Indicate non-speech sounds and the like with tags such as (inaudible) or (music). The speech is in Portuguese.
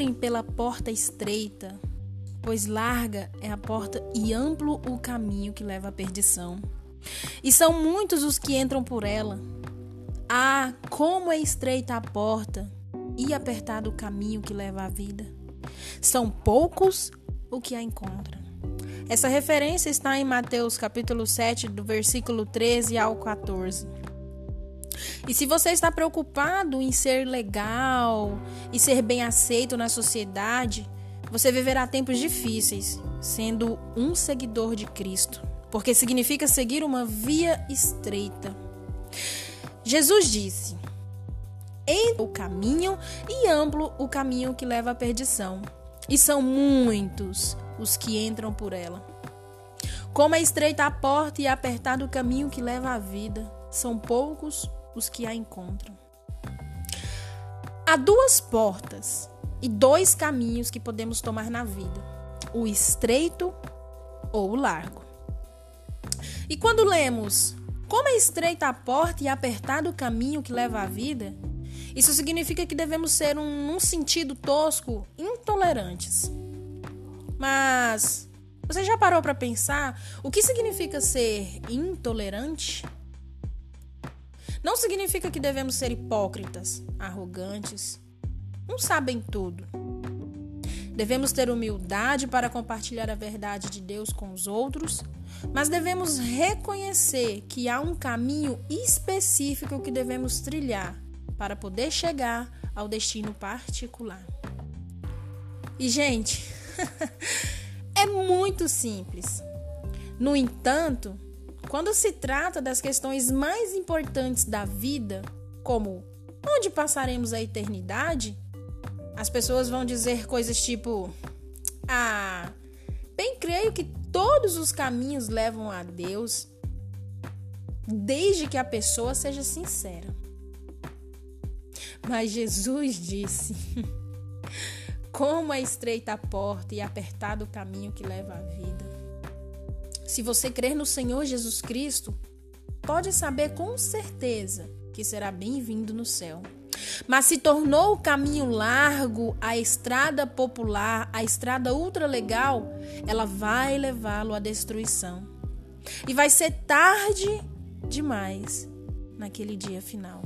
entrem pela porta estreita, pois larga é a porta e amplo o caminho que leva à perdição. E são muitos os que entram por ela. Ah, como é estreita a porta e apertado o caminho que leva à vida. São poucos o que a encontram. Essa referência está em Mateus capítulo 7, do versículo 13 ao 14. E se você está preocupado em ser legal e ser bem aceito na sociedade, você viverá tempos difíceis sendo um seguidor de Cristo, porque significa seguir uma via estreita. Jesus disse: entre o caminho e amplo o caminho que leva à perdição, e são muitos os que entram por ela. Como é estreita a porta e apertado o caminho que leva à vida, são poucos os que a encontram. Há duas portas e dois caminhos que podemos tomar na vida: o estreito ou o largo. E quando lemos como é estreita a porta e apertado o caminho que leva à vida, isso significa que devemos ser, um, num sentido tosco, intolerantes. Mas você já parou para pensar o que significa ser intolerante? Não significa que devemos ser hipócritas, arrogantes, não sabem tudo. Devemos ter humildade para compartilhar a verdade de Deus com os outros, mas devemos reconhecer que há um caminho específico que devemos trilhar para poder chegar ao destino particular. E, gente, (laughs) é muito simples. No entanto, quando se trata das questões mais importantes da vida, como onde passaremos a eternidade, as pessoas vão dizer coisas tipo: Ah, bem creio que todos os caminhos levam a Deus, desde que a pessoa seja sincera. Mas Jesus disse: (laughs) Como é estreita a porta e apertado o caminho que leva à vida. Se você crer no Senhor Jesus Cristo, pode saber com certeza que será bem-vindo no céu. Mas se tornou o caminho largo, a estrada popular, a estrada ultra legal, ela vai levá-lo à destruição. E vai ser tarde demais naquele dia final.